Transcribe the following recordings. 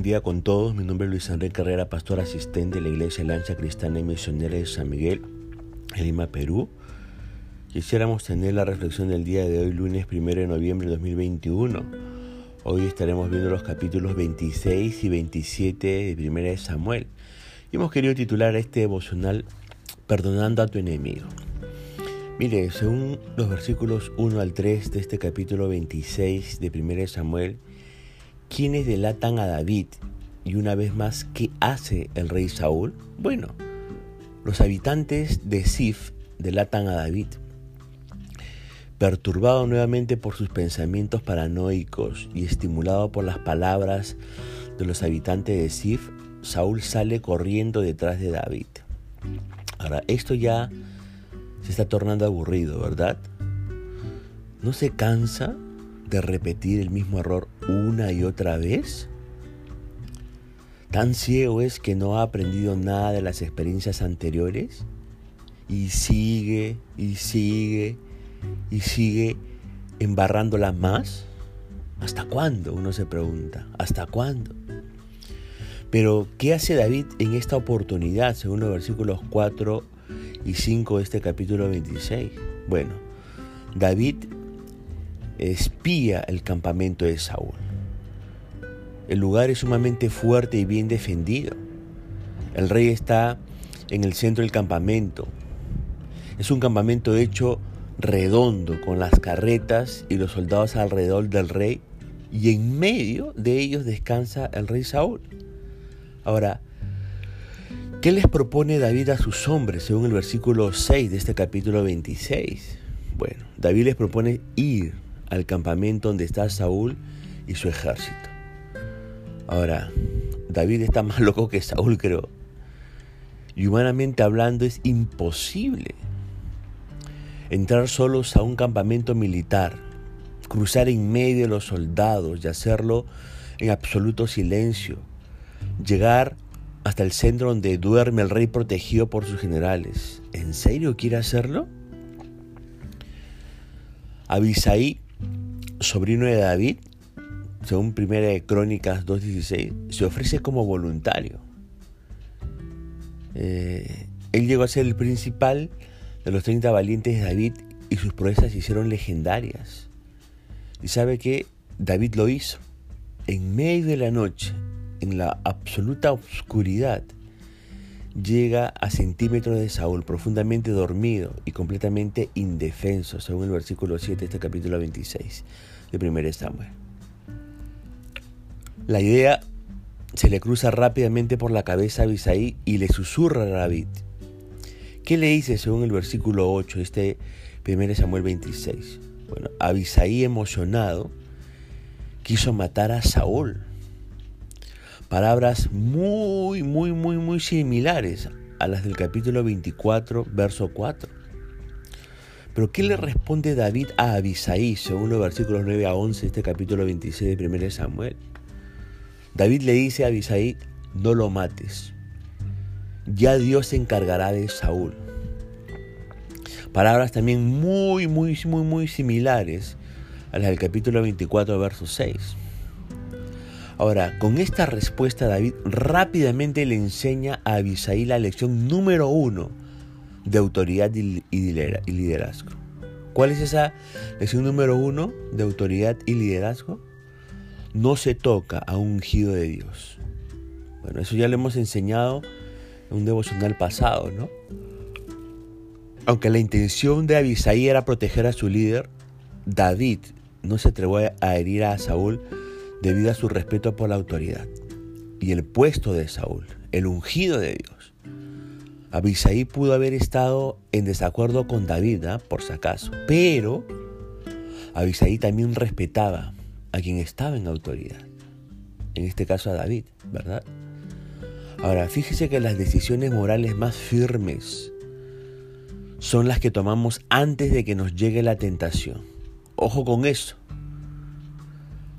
buen día con todos. Mi nombre es Luis Enrique Carrera, pastor asistente de la Iglesia Lancha Cristiana y Misionera de San Miguel, en Lima, Perú. Quisiéramos tener la reflexión del día de hoy, lunes 1 de noviembre de 2021. Hoy estaremos viendo los capítulos 26 y 27 de 1 de Samuel. Y hemos querido titular este devocional Perdonando a tu enemigo. Mire, según los versículos 1 al 3 de este capítulo 26 de 1 de Samuel, ¿Quiénes delatan a David? Y una vez más, ¿qué hace el rey Saúl? Bueno, los habitantes de Sif delatan a David. Perturbado nuevamente por sus pensamientos paranoicos y estimulado por las palabras de los habitantes de Sif, Saúl sale corriendo detrás de David. Ahora, esto ya se está tornando aburrido, ¿verdad? ¿No se cansa de repetir el mismo error una y otra vez? ¿Tan ciego es que no ha aprendido nada de las experiencias anteriores? Y sigue, y sigue, y sigue embarrándola más. ¿Hasta cuándo? Uno se pregunta. ¿Hasta cuándo? Pero, ¿qué hace David en esta oportunidad, según los versículos 4 y 5 de este capítulo 26? Bueno, David espía el campamento de Saúl. El lugar es sumamente fuerte y bien defendido. El rey está en el centro del campamento. Es un campamento hecho redondo con las carretas y los soldados alrededor del rey y en medio de ellos descansa el rey Saúl. Ahora, ¿qué les propone David a sus hombres según el versículo 6 de este capítulo 26? Bueno, David les propone ir al campamento donde está Saúl y su ejército. Ahora, David está más loco que Saúl, creo. Y humanamente hablando es imposible entrar solos a un campamento militar, cruzar en medio de los soldados y hacerlo en absoluto silencio, llegar hasta el centro donde duerme el rey protegido por sus generales. ¿En serio quiere hacerlo? Abisaí sobrino de David, según Primera Crónicas 2.16, se ofrece como voluntario. Eh, él llegó a ser el principal de los 30 valientes de David y sus proezas se hicieron legendarias. Y sabe que David lo hizo. En medio de la noche, en la absoluta oscuridad, llega a centímetros de Saúl, profundamente dormido y completamente indefenso, según el versículo 7 de este capítulo 26 de 1 Samuel. La idea se le cruza rápidamente por la cabeza a Abisaí y le susurra a David. ¿Qué le dice según el versículo 8 de este 1 Samuel 26? Bueno, Abisaí emocionado quiso matar a Saúl palabras muy, muy, muy, muy similares a las del capítulo 24, verso 4. Pero ¿qué le responde David a Abisaí, según los versículos 9 a 11 de este capítulo 26 de 1 Samuel? David le dice a Abisaí, no lo mates, ya Dios se encargará de Saúl. Palabras también muy, muy, muy, muy similares a las del capítulo 24, verso 6. Ahora, con esta respuesta David rápidamente le enseña a Abisaí la lección número uno de autoridad y liderazgo. ¿Cuál es esa lección número uno de autoridad y liderazgo? No se toca a un ungido de Dios. Bueno, eso ya lo hemos enseñado en un devocional pasado, ¿no? Aunque la intención de Abisaí era proteger a su líder, David no se atrevió a herir a Saúl debido a su respeto por la autoridad y el puesto de Saúl, el ungido de Dios. Abisaí pudo haber estado en desacuerdo con David, ¿ah? por si acaso, pero Abisaí también respetaba a quien estaba en autoridad, en este caso a David, ¿verdad? Ahora, fíjese que las decisiones morales más firmes son las que tomamos antes de que nos llegue la tentación. Ojo con eso.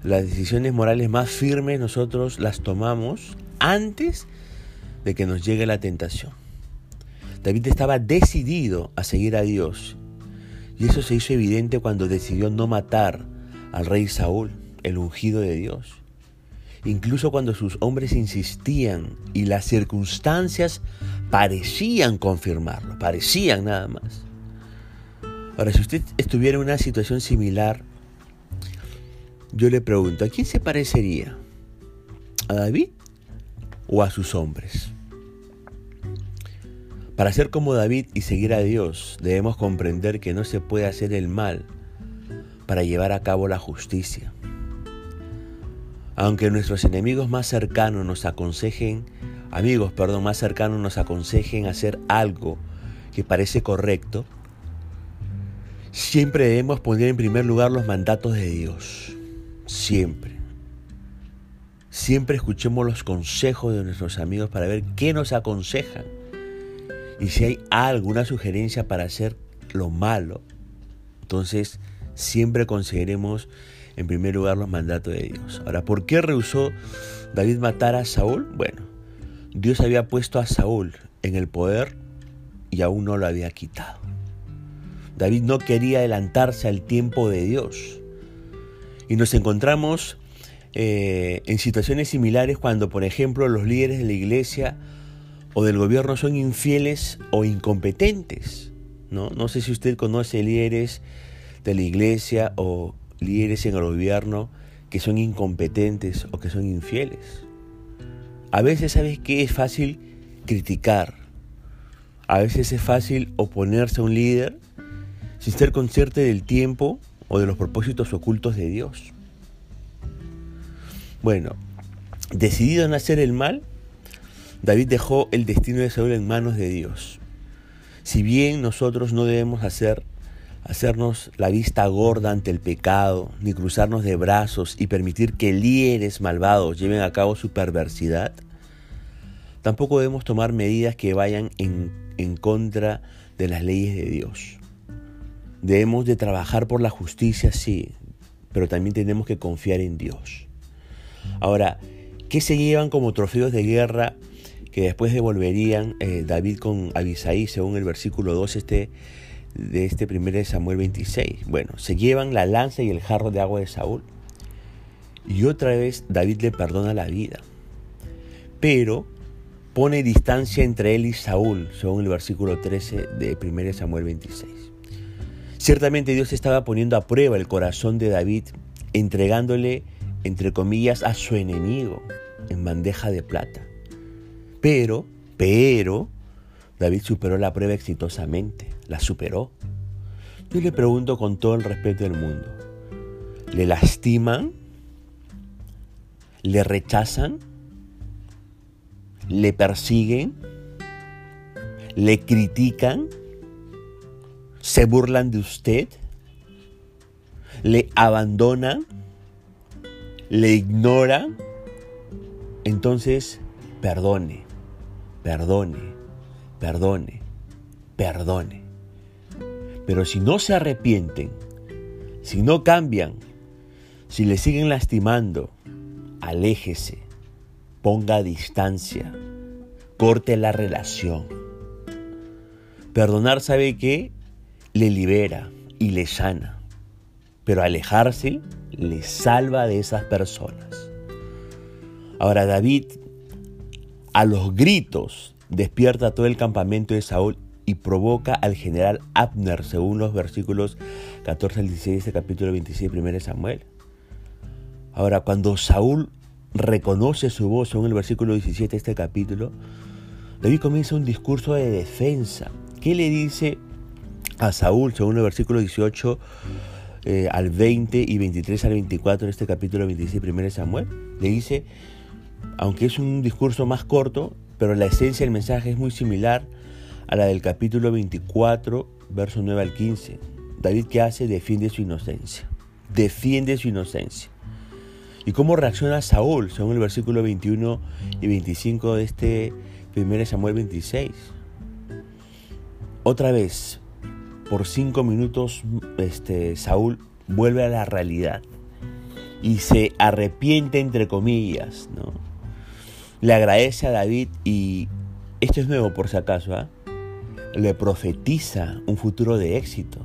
Las decisiones morales más firmes nosotros las tomamos antes de que nos llegue la tentación. David estaba decidido a seguir a Dios y eso se hizo evidente cuando decidió no matar al rey Saúl, el ungido de Dios. incluso cuando sus hombres insistían y las circunstancias parecían confirmarlo, parecían nada más. Ahora, si usted estuviera en una situación similar, yo le pregunto, ¿a quién se parecería? ¿A David o a sus hombres? Para ser como David y seguir a Dios, debemos comprender que no se puede hacer el mal para llevar a cabo la justicia. Aunque nuestros enemigos más cercanos nos aconsejen, amigos, perdón, más cercanos nos aconsejen hacer algo que parece correcto, siempre debemos poner en primer lugar los mandatos de Dios. Siempre. Siempre escuchemos los consejos de nuestros amigos para ver qué nos aconsejan. Y si hay alguna sugerencia para hacer lo malo, entonces siempre consideremos en primer lugar los mandatos de Dios. Ahora, ¿por qué rehusó David matar a Saúl? Bueno, Dios había puesto a Saúl en el poder y aún no lo había quitado. David no quería adelantarse al tiempo de Dios. Y nos encontramos eh, en situaciones similares cuando, por ejemplo, los líderes de la iglesia o del gobierno son infieles o incompetentes. No, no sé si usted conoce líderes de la iglesia o líderes en el gobierno que son incompetentes o que son infieles. A veces, ¿sabes qué? Es fácil criticar. A veces es fácil oponerse a un líder sin ser consciente del tiempo o de los propósitos ocultos de Dios. Bueno, decidido en hacer el mal, David dejó el destino de Saúl en manos de Dios. Si bien nosotros no debemos hacer hacernos la vista gorda ante el pecado, ni cruzarnos de brazos y permitir que líderes malvados lleven a cabo su perversidad, tampoco debemos tomar medidas que vayan en contra de las leyes de Dios. Debemos de trabajar por la justicia, sí, pero también tenemos que confiar en Dios. Ahora, ¿qué se llevan como trofeos de guerra que después devolverían eh, David con Abisaí, según el versículo 2 este, de este primer de Samuel 26. Bueno, se llevan la lanza y el jarro de agua de Saúl. Y otra vez David le perdona la vida. Pero pone distancia entre él y Saúl, según el versículo 13 de 1 Samuel 26. Ciertamente Dios estaba poniendo a prueba el corazón de David, entregándole, entre comillas, a su enemigo en bandeja de plata. Pero, pero, David superó la prueba exitosamente, la superó. Yo le pregunto con todo el respeto del mundo, ¿le lastiman? ¿Le rechazan? ¿Le persiguen? ¿Le critican? ¿Se burlan de usted? ¿Le abandonan? ¿Le ignoran? Entonces, perdone, perdone perdone, perdone. Pero si no se arrepienten, si no cambian, si le siguen lastimando, aléjese, ponga distancia, corte la relación. Perdonar sabe que le libera y le sana, pero alejarse le salva de esas personas. Ahora David, a los gritos despierta todo el campamento de Saúl y provoca al general Abner, según los versículos 14 al 16 de este capítulo 26 de 1 Samuel. Ahora, cuando Saúl reconoce su voz, según el versículo 17 de este capítulo, David comienza un discurso de defensa. ¿Qué le dice a Saúl, según el versículo 18 eh, al 20 y 23 al 24 de este capítulo 26 de 1 Samuel? Le dice, aunque es un discurso más corto, pero la esencia del mensaje es muy similar a la del capítulo 24, verso 9 al 15. David, ¿qué hace? Defiende su inocencia. Defiende su inocencia. ¿Y cómo reacciona Saúl, según el versículo 21 y 25 de este 1 Samuel 26? Otra vez, por cinco minutos, este, Saúl vuelve a la realidad y se arrepiente, entre comillas, ¿no? le agradece a David y esto es nuevo por si acaso, ¿ah? le profetiza un futuro de éxito.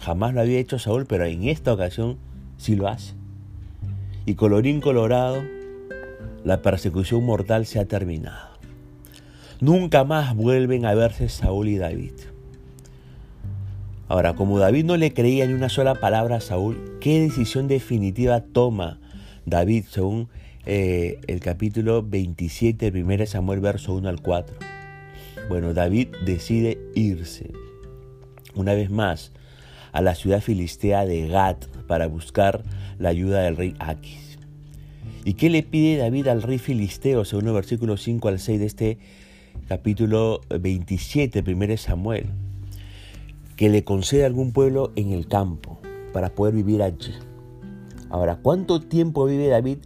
Jamás lo había hecho Saúl, pero en esta ocasión sí lo hace. Y colorín colorado, la persecución mortal se ha terminado. Nunca más vuelven a verse Saúl y David. Ahora, como David no le creía ni una sola palabra a Saúl, ¿qué decisión definitiva toma David según eh, el capítulo 27 de 1 Samuel, verso 1 al 4? Bueno, David decide irse una vez más a la ciudad filistea de Gat para buscar la ayuda del rey Aquis. ¿Y qué le pide David al rey filisteo según el versículo 5 al 6 de este capítulo 27, 1 Samuel? Que le conceda algún pueblo en el campo para poder vivir allí. Ahora, ¿cuánto tiempo vive David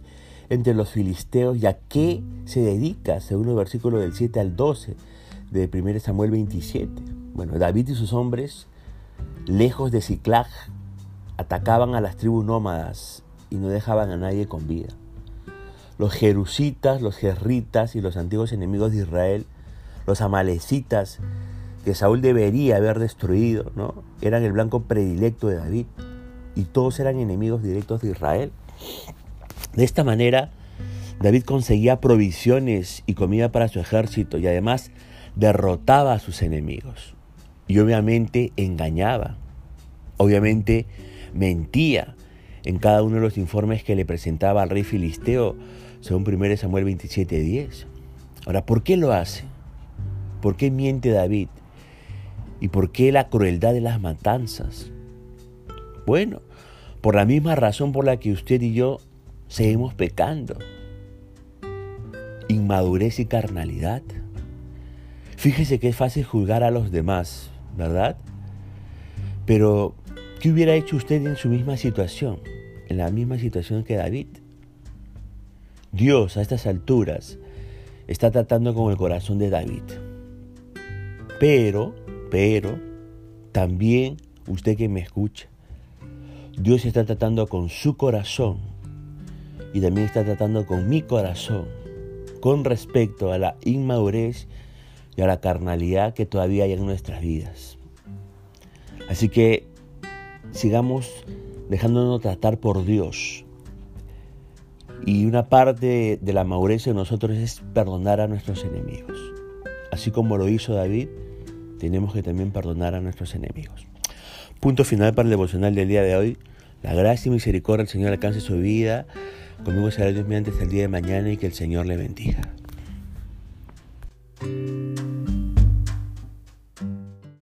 entre los filisteos y a qué se dedica según el versículo del 7 al 12 de 1 Samuel 27? Bueno, David y sus hombres, lejos de Ciclag, atacaban a las tribus nómadas y no dejaban a nadie con vida. Los jerusitas, los jerritas y los antiguos enemigos de Israel, los amalecitas, que Saúl debería haber destruido, ¿no? eran el blanco predilecto de David y todos eran enemigos directos de Israel. De esta manera, David conseguía provisiones y comida para su ejército y además derrotaba a sus enemigos. Y obviamente engañaba, obviamente mentía en cada uno de los informes que le presentaba al rey filisteo, según 1 Samuel 27:10. Ahora, ¿por qué lo hace? ¿Por qué miente David? ¿Y por qué la crueldad de las matanzas? Bueno, por la misma razón por la que usted y yo seguimos pecando. Inmadurez y carnalidad. Fíjese que es fácil juzgar a los demás, ¿verdad? Pero, ¿qué hubiera hecho usted en su misma situación? En la misma situación que David. Dios a estas alturas está tratando con el corazón de David. Pero, pero, también usted que me escucha, Dios está tratando con su corazón y también está tratando con mi corazón con respecto a la inmadurez y a la carnalidad que todavía hay en nuestras vidas. Así que sigamos dejándonos tratar por Dios. Y una parte de la madurez de nosotros es perdonar a nuestros enemigos. Así como lo hizo David, tenemos que también perdonar a nuestros enemigos. Punto final para el devocional del día de hoy. La gracia y misericordia del Señor alcance su vida. Conmigo será Dios mediante hasta el día de mañana y que el Señor le bendiga.